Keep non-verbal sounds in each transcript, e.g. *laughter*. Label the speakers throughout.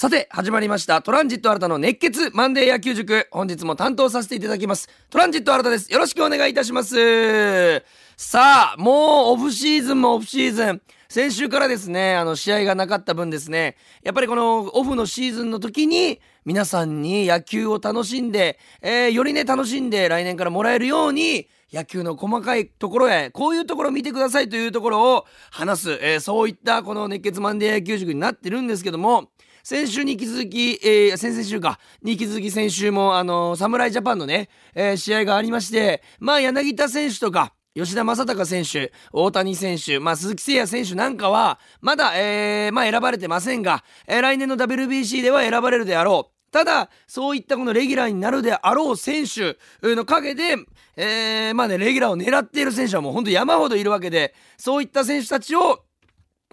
Speaker 1: さて、始まりました。トランジット新たの熱血マンデー野球塾。本日も担当させていただきます。トランジット新たです。よろしくお願いいたします。さあ、もうオフシーズンもオフシーズン。先週からですね、あの、試合がなかった分ですね、やっぱりこのオフのシーズンの時に、皆さんに野球を楽しんで、えーよりね、楽しんで来年からもらえるように、野球の細かいところへ、こういうところを見てくださいというところを話す、えーそういったこの熱血マンデー野球塾になってるんですけども、先週に引き続き、えー先々週か、に引き続き先週も、あの侍ジャパンのね、えー試合がありまして、まあ、柳田選手とか、吉田正尚選手、大谷選手、まあ、鈴木誠也選手なんかは、まだ、えーまあ、選ばれてませんが、えー来年の WBC では選ばれるであろう。ただ、そういったこのレギュラーになるであろう選手の陰で、えーまあね、レギュラーを狙っている選手はもう本当山ほどいるわけで、そういった選手たちを、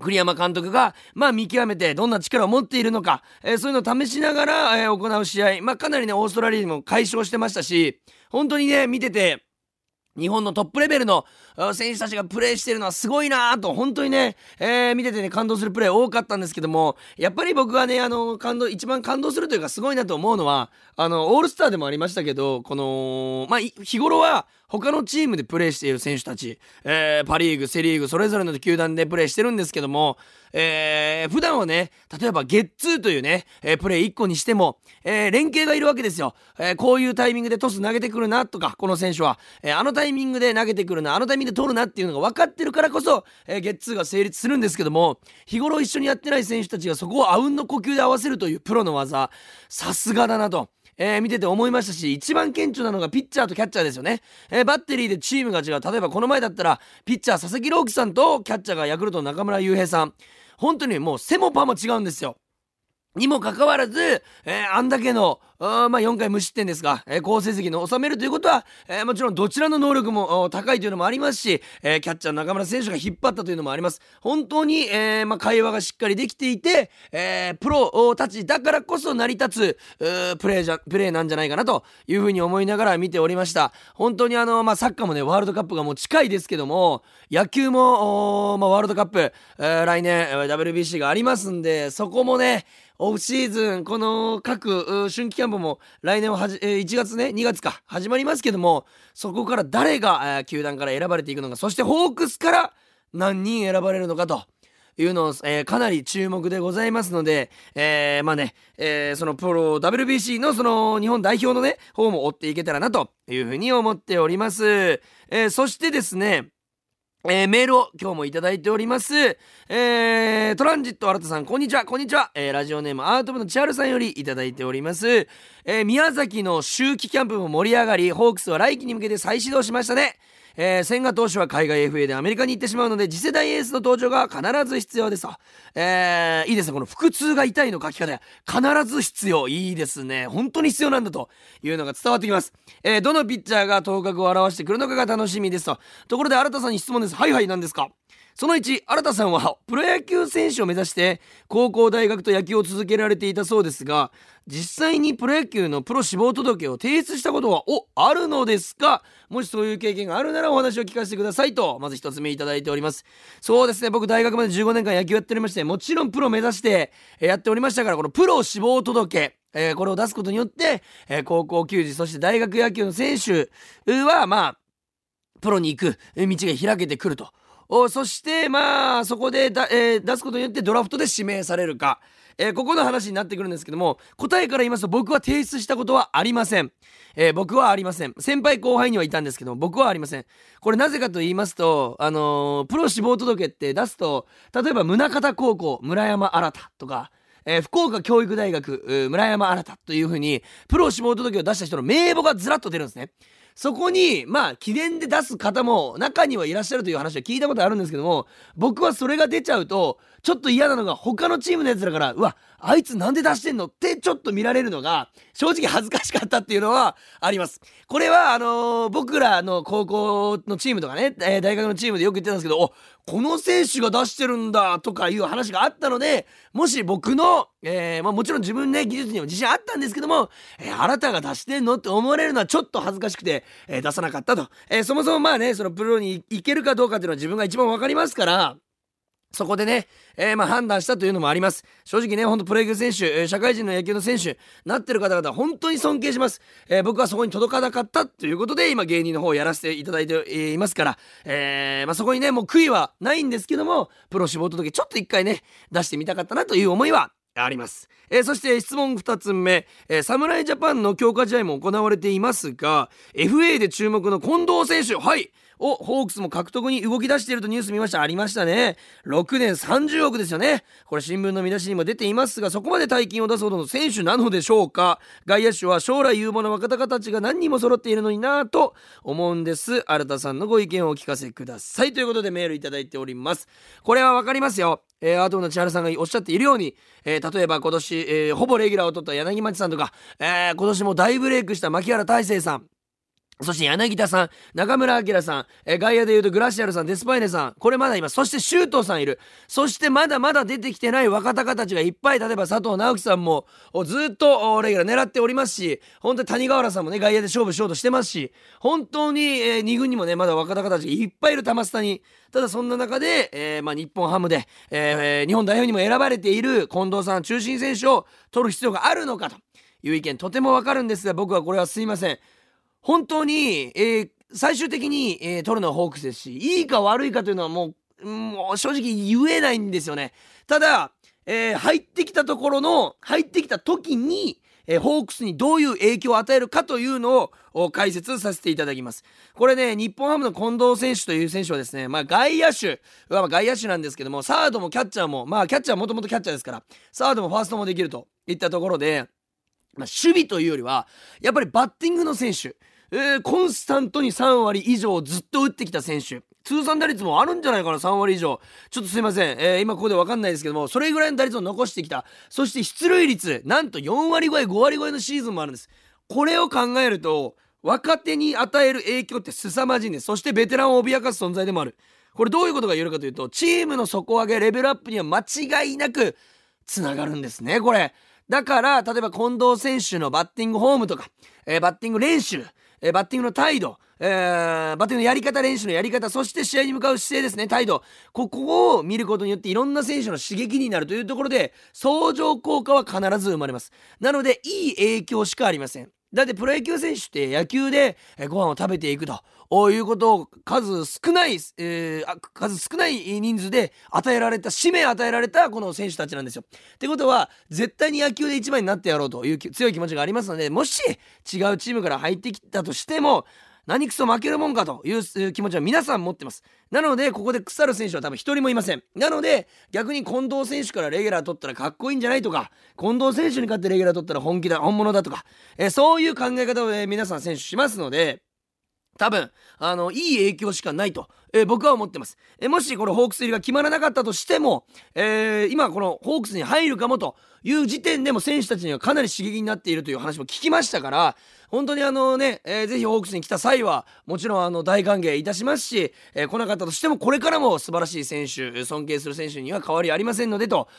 Speaker 1: 栗山監督が、まあ、見極めてどんな力を持っているのか、えーそういうのを試しながら、えー行う試合、まあ、かなりねオーストラリアにも解消してましたし本当にね見てて日本のトップレベルの選手たちがプレーしてるのはすごいなと本当にね、えー見ててね感動するプレー多かったんですけどもやっぱり僕がねあの感動一番感動するというかすごいなと思うのはあのオールスターでもありましたけどこのまあ日頃は他のチームでプレーしている選手たち、えーパ・リーグセ・リーグそれぞれの球団でプレーしてるんですけども、えー普段はね例えばゲッツーというね、えープレー1個にしても、えー連携がいるわけですよ、えこういうタイミングでトス投げてくるなとかこの選手は、えあのタイミングで投げてくるなあのタイミングで取るなっていうのが分かってるからこそ、えーゲッツーが成立するんですけども日頃一緒にやってない選手たちがそこをあうんの呼吸で合わせるというプロの技さすがだなと。えー見てて思いましたし一番顕著なのがピッチャーとキャッチャーですよね、えーバッテリーでチームが違う。例えばこの前だったらピッチャー佐々木朗希さんとキャッチャーがヤクルトの中村悠平さん。本当にもう背もパも違うんですよ。にもかかわらず、えーあんだけの、まあ、4回無失点ですが、えー好成績の収めるということは、えーもちろんどちらの能力も高いというのもありますし、えーキャッチャー中村選手が引っ張ったというのもあります。本当に、えーまあ、会話がしっかりできていて、えープロたちだからこそ成り立つプレーじゃプレーなんじゃないかなというふうに思いながら見ておりました。本当にあの、まあ、サッカーもね、ワールドカップがもう近いですけども、野球も、ーまあ、ワールドカップ、えー来年、WBC がありますんで、そこもね、オフシーズン、この各春季キャンプも来年はじ、えー1月ね、2月か、始まりますけども、そこから誰が、えー球団から選ばれていくのか、そしてホークスから何人選ばれるのかと。いうのを、えーかなり注目でございますので、えーまあね、えーそのプロ WBC のその日本代表のね、方も追っていけたらなというふうに思っております。えーそしてですね、えーメールを今日もいただいております。えートランジット新田さん、こんにちは、こんにちは。えーラジオネームアート部の千春さんよりいただいております。え宮崎の秋季キャンプも盛り上がり、ホークスは来季に向けて再始動しましたね。えー千賀投手は海外 FA でアメリカに行ってしまうので次世代エースの登場が必ず必要ですと、えーいいですね。この腹痛が痛いの書き方。必ず必要。いいですね。本当に必要なんだというのが伝わってきます、えーどのピッチャーが頭角を現してくるのかが楽しみですと。ところで新田さんに質問です。はいはい何ですか？その1新田さんはプロ野球選手を目指して高校大学と野球を続けられていたそうですが実際にプロ野球のプロ志望届を提出したことはおあるのですか？もしそういう経験があるならお話を聞かせてくださいとまず一つ目いただいております。そうですね。僕大学まで15年間野球やっておりましてもちろんプロ目指してやっておりましたからこのプロ志望届えーこれを出すことによって、えー高校球児そして大学野球の選手はまあプロに行く道が開けてくると。そしてまあそこでだ、えー出すことによってドラフトで指名されるか、えーここの話になってくるんですけども答えから言いますと僕は提出したことはありません、えー僕はありません。先輩後輩にはいたんですけども僕はありません。これなぜかと言いますとあのープロ志望届って出すと例えば宗像高校村山新とかえー福岡教育大学村山新というふうにプロ志望届を出した人の名簿がずらっと出るんですね。そこにまあ記念で出す方も中にはいらっしゃるという話は聞いたことあるんですけども僕はそれが出ちゃうとちょっと嫌なのが他のチームのやつらからうわあいつなんで出してんのってちょっと見られるのが正直恥ずかしかったっていうのはあります。これはあのー僕らの高校のチームとかね、えー大学のチームでよく言ってたんですけどおこの選手が出してるんだとかいう話があったのでもし僕の、えーまあ、もちろん自分ね技術にも自信あったんですけども、えあなたが出してんのって思われるのはちょっと恥ずかしくて、え出さなかったと、えそもそもまあねそのプロに行けるかどうかっていうのは自分が一番わかりますからそこでね、えー、ま判断したというのもあります。正直ね、ほんとプロ野球選手、社会人の野球の選手、なってる方々、本当に尊敬します。えー、僕はそこに届かなかったということで、今芸人の方をやらせていただいていますから、えー、まそこにね、もう悔いはないんですけども、プロ志望届ちょっと一回ね、出してみたかったなという思いはあります。えー、そして質問2つ目、えー、侍ジャパンの強化試合も行われていますが、FA で注目の近藤選手、はい、をホークスも獲得に動き出しているとニュース見ました。ありましたね。6年30億ですよね。これ新聞の見出しにも出ていますがそこまで大金を出すほどの選手なのでしょうか。外野手は将来有望な若手たちが何人も揃っているのになと思うんです。新田さんのご意見をお聞かせください。ということでメールいただいております。これはわかりますよ。えー、アートの千原さんがおっしゃっているように、えー、例えば今年、えー、ほぼレギュラーを取った柳町さんとか、えー、今年も大ブレイクした牧原大成さん。そして柳田さん、中村晃さん、え外野で言うとグラシアルさん、デスパイネさん、これまだいます。そして周東さんいる。そしてまだまだ出てきてない若隆たちがいっぱい、例えば佐藤直樹さんもずっとレギュラー狙っておりますし、本当に谷川原さんもね、外野で勝負しようとしてますし、本当に、えー、2軍にもね、まだ若隆たちがいっぱいいる玉下に。ただそんな中で、えー、まあ、日本ハムで、えー、日本代表にも選ばれている近藤さん、中心選手を取る必要があるのかという意見、とてもわかるんですが、僕はこれはすいません。本当に、えー、最終的に、えー、取るのはホークスですし、いいか悪いかというのはもう、もう正直言えないんですよね。ただ、えー、入ってきたところの、入ってきた時に、えー、ホークスにどういう影響を与えるかというのを解説させていただきます。これね、日本ハムの近藤選手という選手はですね、まあ外野手はま外野手なんですけども、サードもキャッチャーも、まあキャッチャーはもともとキャッチャーですから、サードもファーストもできるといったところで、まあ、守備というよりは、やっぱりバッティングの選手、えー、コンスタントに3割以上ずっと打ってきた選手。通算打率もあるんじゃないかな3割以上。ちょっとすいません、えー、今ここで分かんないですけどもそれぐらいの打率を残してきた。そして出塁率なんと4割超え5割超えのシーズンもあるんです。これを考えると若手に与える影響って凄まじいんです。そしてベテランを脅かす存在でもある。これどういうことが言えるかというとチームの底上げレベルアップには間違いなくつながるんですねこれ。だから例えば近藤選手のバッティングフォームとか、えー、バッティング練習えー、バッティングの態度、えー、バッティングのやり方練習のやり方そして試合に向かう姿勢ですね態度。ここを見ることによっていろんな選手の刺激になるというところで相乗効果は必ず生まれます。なのでいい影響しかありません。だってプロ野球選手って野球でご飯を食べていくということを数少ない、えー、数少ない人数で与えられた使命与えられたこの選手たちなんですよ。ってことは絶対に野球で一番になってやろうという強い気持ちがありますのでもし違うチームから入ってきたとしても何くそ負けるもんかという気持ちは皆さん持ってます。なので、ここで腐る選手は多分一人もいません。なので、逆に近藤選手からレギュラー取ったらかっこいいんじゃないとか、近藤選手に勝ってレギュラー取ったら本気だ、本物だとか、えそういう考え方を、ね、皆さん選手しますので、多分、あの、いい影響しかないと、えー、僕は思ってます。えー、もしこのホークス入りが決まらなかったとしても、えー、今このホークスに入るかもという時点でも選手たちにはかなり刺激になっているという話も聞きましたから、本当にあのね、えー、ぜひホークスに来た際は、もちろんあの大歓迎いたしますし、え、来なかったとしてもこれからも素晴らしい選手、尊敬する選手には変わりありませんので、と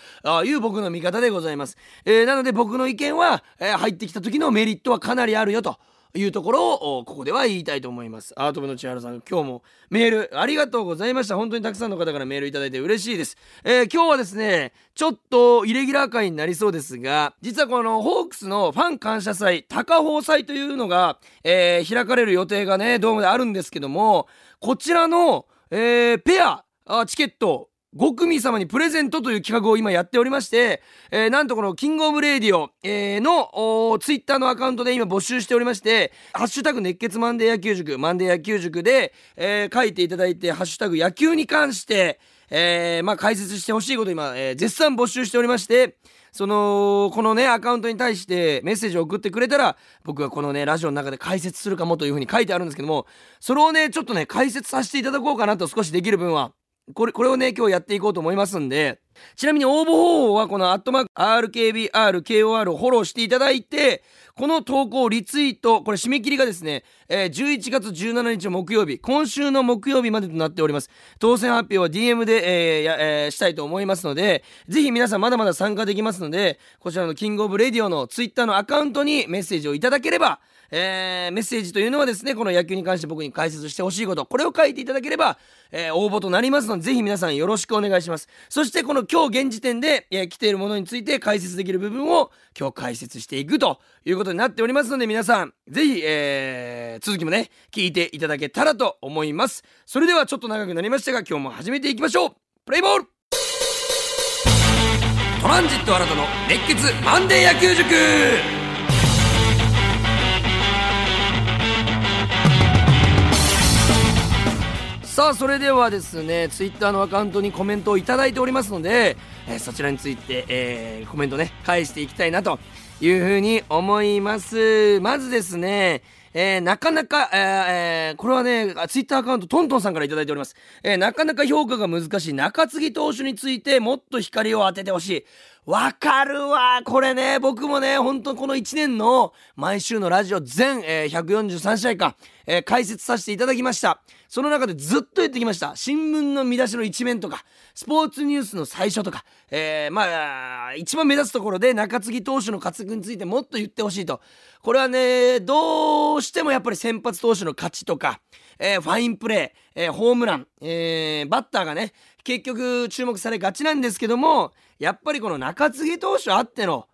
Speaker 1: いう僕の見方でございます。え、なので僕の意見は、え、入ってきた時のメリットはかなりあるよと。いうところをここでは言いたいと思います。アート部の千原さん今日もメールありがとうございました。本当にたくさんの方からメールいただいて嬉しいです、えー、今日はですねちょっとイレギュラー回になりそうですが実はこのホークスのファン感謝祭高宝祭というのが、えー、開かれる予定がねドームであるんですけどもこちらの、えー、ペアあチケット5組様にプレゼントという企画を今やっておりまして、えー、なんとこのキングオブレディオ、えー、のツイッターのアカウントで今募集しておりまして、ハッシュタグ熱血マンデー野球塾、マンデー野球塾で、えー、書いていただいて、ハッシュタグ野球に関して、えー、まあ解説してほしいこと今、えー、絶賛募集しておりまして、その、このね、アカウントに対してメッセージを送ってくれたら、僕がこのね、ラジオの中で解説するかもというふうに書いてあるんですけども、それをね、ちょっとね、解説させていただこうかなと少しできる分は。これこれをね今日やっていこうと思いますんでちなみに応募方法はこのアットマーク RKBRKOR をフォローしていただいて、この投稿リツイート、これ締め切りがですね、えー、11月17日木曜日、今週の木曜日までとなっております。当選発表は DM で、えーやえー、したいと思いますので、ぜひ皆さんまだまだ参加できますので、こちらのキングオブレディオのツイッターのアカウントにメッセージをいただければ、えー、メッセージというのはですね、この野球に関して僕に解説してほしいこと、これを書いていただければ、えー、応募となりますので、ぜひ皆さんよろしくお願いします。そしてこの今日現時点で、えー、来ているものについて解説できる部分を今日解説していくということになっておりますので、皆さん、ぜひ、えー、続きもね、聞いていただけたらと思います。それではちょっと長くなりましたが、今日も始めていきましょうプレイボールトランジット新たの熱血マンデー野球塾さあそれではですねツイッターのアカウントにコメントを頂いておりますので、えー、そちらについて、えー、コメントね返していきたいなというふうに思いますまずですねえー、なかなか、えー、これはね、ツイッターアカウントトントンさんから頂いております。えー、なかなか評価が難しい中継ぎ投手についてもっと光を当ててほしい。わかるわこれね、僕もね、本当この1年の毎週のラジオ全、えー、143試合か、えー、解説させていただきました。その中でずっと言ってきました。新聞の見出しの一面とか、スポーツニュースの最初とか、えー、まあ、一番目立つところで中継ぎ投手の活躍についてもっと言ってほしいと。これはね、どうしてもやっぱり先発投手の勝ちとか、えー、ファインプレー、えー、ホームラン、えー、バッターがね、結局注目されがちなんですけども、やっぱりこの中継ぎ投手あっての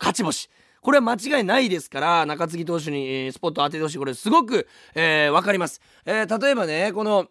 Speaker 1: 勝ち星。これは間違いないですから中継ぎ投手にスポット当ててほしい。これすごく、えー、分かります、えー、例えばねこの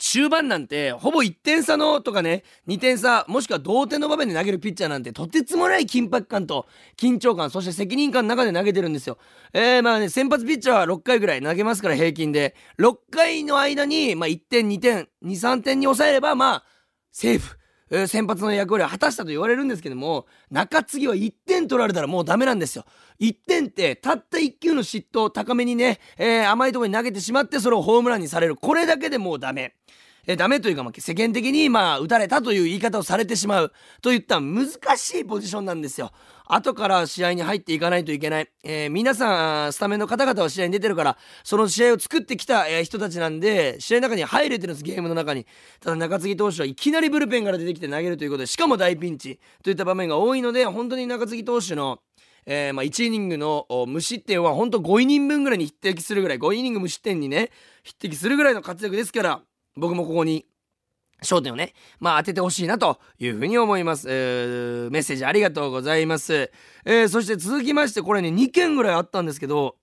Speaker 1: 中盤なんてほぼ1点差のとかね2点差もしくは同点の場面で投げるピッチャーなんてとてつもない緊迫感と緊張感そして責任感の中で投げてるんですよ。えー、まあね先発ピッチャーは6回ぐらい投げますから平均で6回の間に、まあ、1点2点23点に抑えればまあセーフ。先発の役割を果たしたと言われるんですけども中継ぎは1点取られたらもうダメなんですよ。1点ってたった1球の嫉妬を高めにね、えー、甘いところに投げてしまってそれをホームランにされる。これだけでもうダメ。えー、ダメというか、まあ、世間的にまあ打たれたという言い方をされてしまう。といった難しいポジションなんですよ。後から試合に入っていかないといけない、えー、皆さんスタメンの方々は試合に出てるからその試合を作ってきた、えー、人たちなんで試合の中に入れてるんですゲームの中に。ただ中継ぎ投手はいきなりブルペンから出てきて投げるということでしかも大ピンチ。といった場面が多いので本当に中継ぎ投手のえー、まあ、1イニングの無失点は本当5イニング分ぐらいに匹敵するぐらい5イニング無失点にね匹敵するぐらいの活躍ですから僕もここに焦点をね、まあ当ててほしいなというふうに思います。えー、メッセージありがとうございます。えー、そして続きまして、これね、2件ぐらいあったんですけど、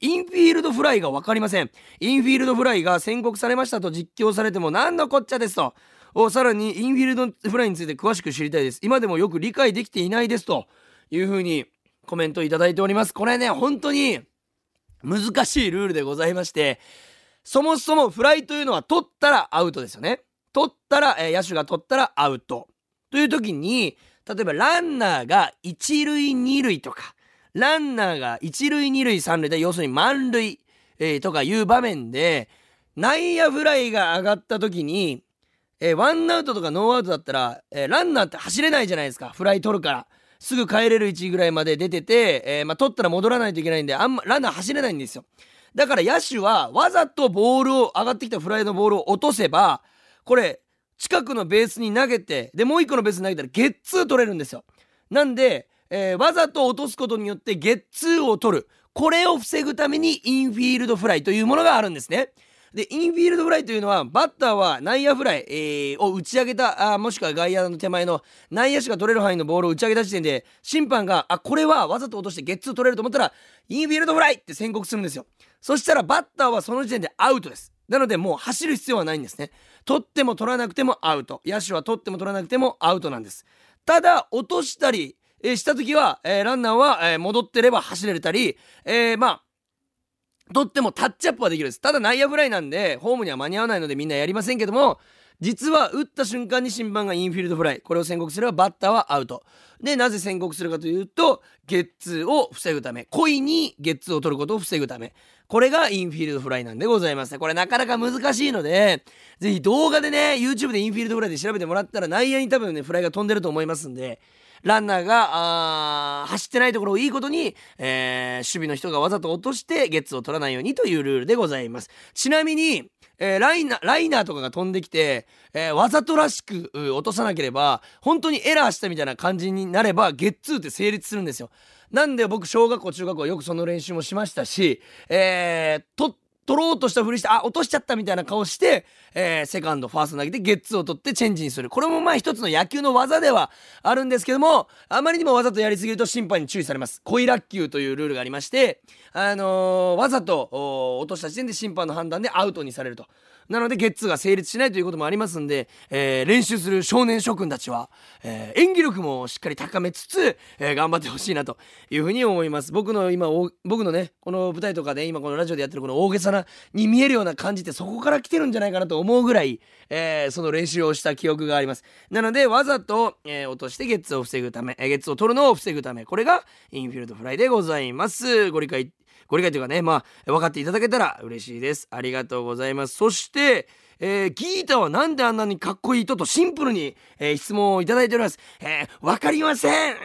Speaker 1: インフィールドフライが分かりません。インフィールドフライが宣告されましたと実況されても何のこっちゃですと。おさらにインフィールドフライについて詳しく知りたいです。今でもよく理解できていないですというふうにコメントいただいております。これね、本当に難しいルールでございまして、そもそもフライというのは取ったらアウトですよね。取ったら、えー、野手が取ったらアウト。という時に、例えばランナーが1塁2塁とか、ランナーが1塁2塁3塁で、要するに満塁、えー、とかいう場面で、内野フライが上がった時に、えー、ワンアウトとかノーアウトだったら、えー、ランナーって走れないじゃないですか。フライ取るから。すぐ帰れる位置ぐらいまで出てて、えー、まあ、取ったら戻らないといけないんで、あんま、ランナー走れないんですよ。だから野手はわざとボールを、上がってきたフライのボールを落とせば、これ近くのベースに投げてでもう一個のベースに投げたらゲッツー取れるんですよ。なんで、えー、わざと落とすことによってゲッツーを取る。これを防ぐためにインフィールドフライというものがあるんですね。でインフィールドフライというのはバッターは内野フライ、えー、を打ち上げたあもしくは外野の手前の内野手が取れる範囲のボールを打ち上げた時点で審判があこれはわざと落としてゲッツー取れると思ったらインフィールドフライって宣告するんですよ。そしたらバッターはその時点でアウトです。なのでもう走る必要はないんですね。取っても取らなくてもアウト。野手は取っても取らなくてもアウトなんです。ただ落としたり、えー、した時は、えー、ランナーは、えー、戻ってれば走れたり、えー、まあ取ってもタッチアップはできるです。ただ内野フライなんでホームには間に合わないのでみんなやりませんけども実は打った瞬間に審判がインフィールドフライこれを宣告すればバッターはアウト。でなぜ宣告するかというとゲッツーを防ぐため故意にゲッツーを取ることを防ぐためこれがインフィールドフライなんでございますこれなかなか難しいのでぜひ動画でね YouTube でインフィールドフライで調べてもらったら内野に多分ねフライが飛んでると思いますんでランナーが走ってないところをいいことに、えー、守備の人がわざと落としてゲッツを取らないようにというルールでございますちなみにえー、ライナ、ライナーとかが飛んできて、えー、わざとらしく落とさなければ、本当にエラーしたみたいな感じになれば、ゲッツーって成立するんですよ。なんで僕、小学校、中学校よくその練習もしましたし、えー、と、取ろうとしたふりして、あ、落としちゃったみたいな顔して、えー、セカンド、ファースト投げてゲッツーを取ってチェンジにする。これもまあ一つの野球の技ではあるんですけども、あまりにもわざとやりすぎると審判に注意されます。恋落球というルールがありまして、あのー、わざと落とした時点で審判の判断でアウトにされると。なのでゲッツーが成立しないということもありますんで、えー、練習する少年諸君たちは、えー、演技力もしっかり高めつつ、えー、頑張ってほしいなというふうに思います。僕の今僕のねこの舞台とかで今このラジオでやってるこの大げさなに見えるような感じってそこから来てるんじゃないかなと思うぐらい、えー、その練習をした記憶があります。なのでわざと、えー、落としてゲッツーを防ぐため、えー、ゲッツーを取るのを防ぐためこれがインフィールドフライでございます。ご理解ご理解というかねまあ分かっていただけたら嬉しいですありがとうございますそしてえー、ギータはなんであんなにかっこいいととシンプルに、えー、質問をいただいております。えー、わかりません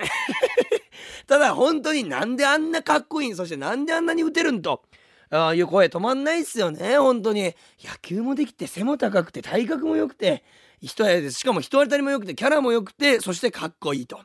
Speaker 1: *laughs* ただ本当になんであんなかっこいいそしてなんであんなに打てるんと？ああいう声止まんないっすよね、本当に。野球もできて背も高くて体格も良くて、人やです。しかも人当たりも良くてキャラも良くて、そしてかっこいいと。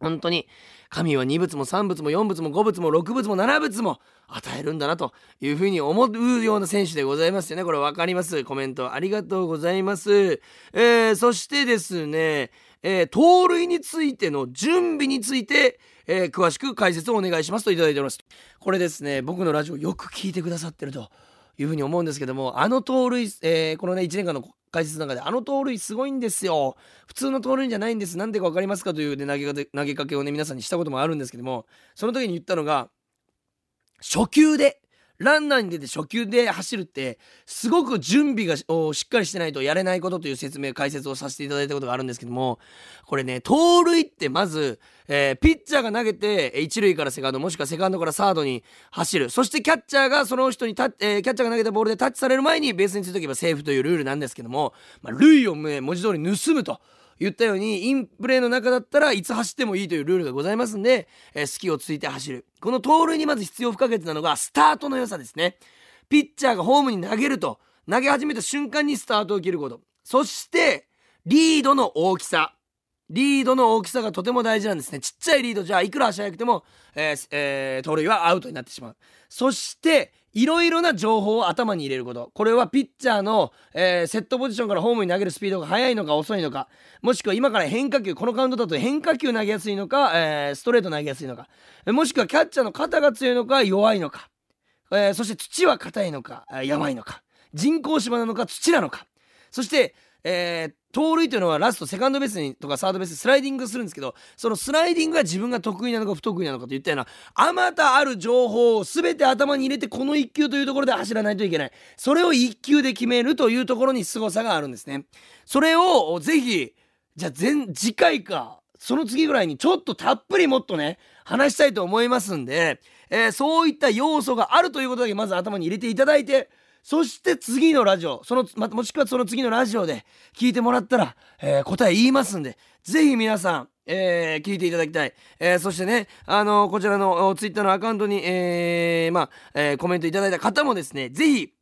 Speaker 1: 本当に神は2物も3物も4物も5物も6物も7物も与えるんだなというふうに思うような選手でございますよね。これ分かります？コメントありがとうございます、えー、そしてですね、えー、盗塁についての準備についてえー、詳しく解説をお願いしますといただいております。これですね僕のラジオよく聞いてくださってるというふうに思うんですけどもあの盗塁、えー、このね1年間の解説の中であの盗塁すごいんですよ。普通の盗塁じゃないんです。なんでか分かりますかという、ね、投げかけ投げかけをね皆さんにしたこともあるんですけどもその時に言ったのが初球でランナーに出て初球で走るってすごく準備がしっかりしてないとやれないことという説明解説をさせていただいたことがあるんですけどもこれね盗塁ってまず、えー、ピッチャーが投げて一塁からセカンドもしくはセカンドからサードに走るそしてキャッチャーがその人にタ、えー、キャッチャーが投げたボールでタッチされる前にベースについておけばセーフというルールなんですけども、まあ、塁を文字通り盗むと。言ったようにインプレーの中だったらいつ走ってもいいというルールがございますんで、えー、隙をついて走る。この盗塁にまず必要不可欠なのがスタートの良さですね。ピッチャーがホームに投げると投げ始めた瞬間にスタートを切ること。そしてリードの大きさ。リードの大きさがとても大事なんですね。ちっちゃいリードじゃあいくら足速くても、えーえー、盗塁はアウトになってしまう。そしていろいろな情報を頭に入れること。これはピッチャーの、えー、セットポジションからホームに投げるスピードが速いのか遅いのかもしくは今から変化球このカウントだと変化球投げやすいのか、えー、ストレート投げやすいのかもしくはキャッチャーの肩が強いのか弱いのか、えー、そして土は硬いのかやばいのか人工芝なのか土なのかそしてえー、盗塁というのはラストセカンドベースにとかサードベーススライディングするんですけどそのスライディングが自分が得意なのか不得意なのかといったようなあまたある情報を全て頭に入れてこの1球というところで走らないといけない。それを1球で決めるというところに凄さがあるんですね。それをぜひじゃあ前次回かその次ぐらいにちょっとたっぷりもっとね話したいと思いますんで、えー、そういった要素があるということだけまず頭に入れていただいてそして次のラジオその、ま、もしくはその次のラジオで聞いてもらったら、えー、答え言いますんでぜひ皆さんえー、聞いていただきたい。えー、そしてね、あの、こちらのツイッターのアカウントに、え、まあ、え、コメントいただいた方もですね、ぜひ、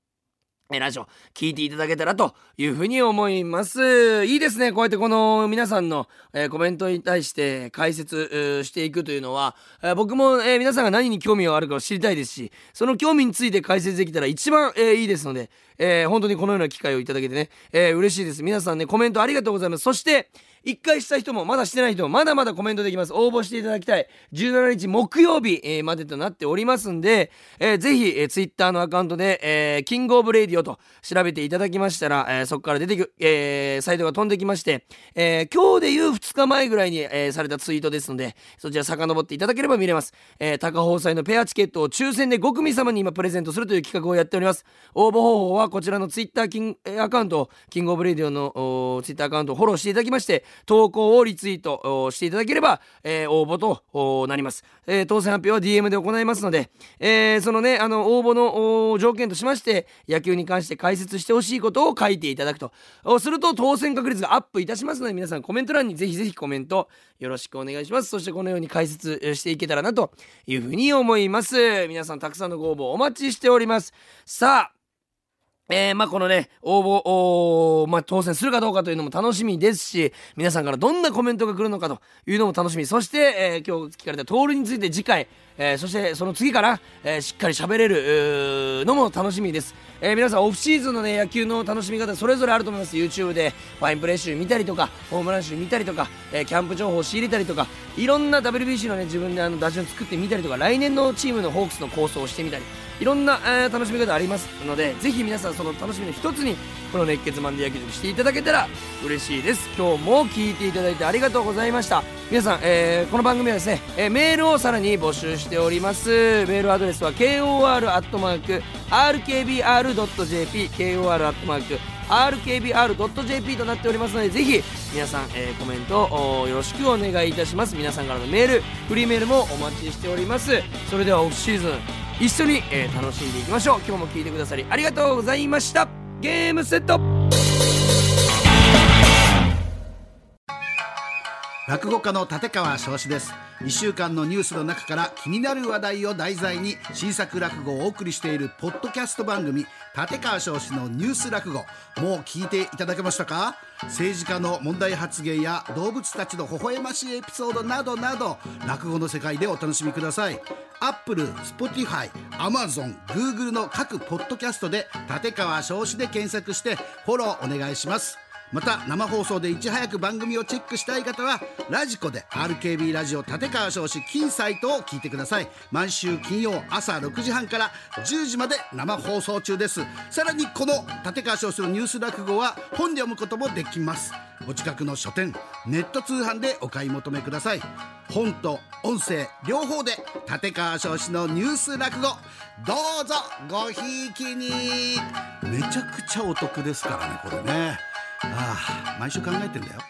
Speaker 1: ラジオ聞いていただけたらというふうに思います。いいですね。こうやってこの皆さんの、えー、コメントに対して解説していくというのは、えー、僕も、えー、皆さんが何に興味があるかを知りたいですし、その興味について解説できたら一番、えいいですので、え本当にこのような機会をいただけてね、え嬉しいです。皆さんね、コメントありがとうございます。そして、1回した人もまだしてない人もまだまだコメントできます。応募していただきたい。17日木曜日、えー、までとなっておりますんで、えー、ぜひ、えー、Twitter のアカウントで、えー、キングオブレディオと調べていただきましたら、えー、そこから出てく、えー、サイトが飛んできまして、えー、今日でいう2日前ぐらいに、えー、されたツイートですのでそちら遡っていただければ見れます、えー、高放祭のペアチケットを抽選で5組様に今プレゼントするという企画をやっております。応募方法はこちらの Twitter キンアカウントキングオブレディオの Twitter アカウントをフォローしていただきまして投稿をリツイートしていただければ、えー、応募となります、えー、当選発表は DM で行いますので、えー、そのねあの応募の条件としまして野球に関して解説してほしいことを書いていただくと。すると当選確率がアップいたしますので皆さんコメント欄にぜひぜひコメントよろしくお願いします。そしてこのように解説していけたらなというふうに思います。皆さんたくさんのご応募お待ちしております。さあえー、まあこのね、応募、まあ当選するかどうかというのも楽しみですし、皆さんからどんなコメントが来るのかというのも楽しみ。そして、えー、今日聞かれたトールについて次回、えー、そしてその次から、え、しっかり喋れるのも楽しみです。え、皆さんオフシーズンのね、野球の楽しみ方それぞれあると思います。YouTube でファインプレー集見たりとか、ホームラン集見たりとか、え、キャンプ情報を仕入れたりとか、いろんな WBC のね、自分であの打順作ってみたりとか、来年のチームのホークスの構想をしてみたり、いろんな、えー、楽しみ方ありますのでぜひ皆さんその楽しみの一つにこの熱血マンデー野球塾していただけたら嬉しいです。今日も聞いていただいてありがとうございました。皆さん、えー、この番組はですね、えー、メールをさらに募集しております。メールアドレスは kor.rkbr.jp kor.rkbr.jp rkbr.jp となっておりますのでぜひ皆さん、えー、コメントよろしくお願いいたします。皆さんからのメールフリーメールもお待ちしております。それではオフシーズン一緒に、えー、楽しんでいきましょう。今日も聴いてくださりありがとうございました。ゲームセット
Speaker 2: 落語家の立川翔志です。1週間のニュースの中から気になる話題を題材に新作落語をお送りしているポッドキャスト番組立川翔志のニュース落語。もう聞いていただけましたか？政治家の問題発言や動物たちの微笑ましいエピソードなどなど落語の世界でお楽しみください。 Apple、Spotify、アマゾン、グーグルの各ポッドキャストで立川翔志で検索してフォローお願いします。また生放送でいち早く番組をチェックしたい方はラジコで RKB ラジオ立川少子金サイトを聞いてください。毎週金曜朝6時半から10時まで生放送中です。さらにこの立川少子のニュース落語は本で読むこともできます。お近くの書店ネット通販でお買い求めください。本と音声両方で立川少子のニュース落語。どうぞごひいきに。めちゃくちゃお得ですからねこれね。ああ毎週考えてんだよ。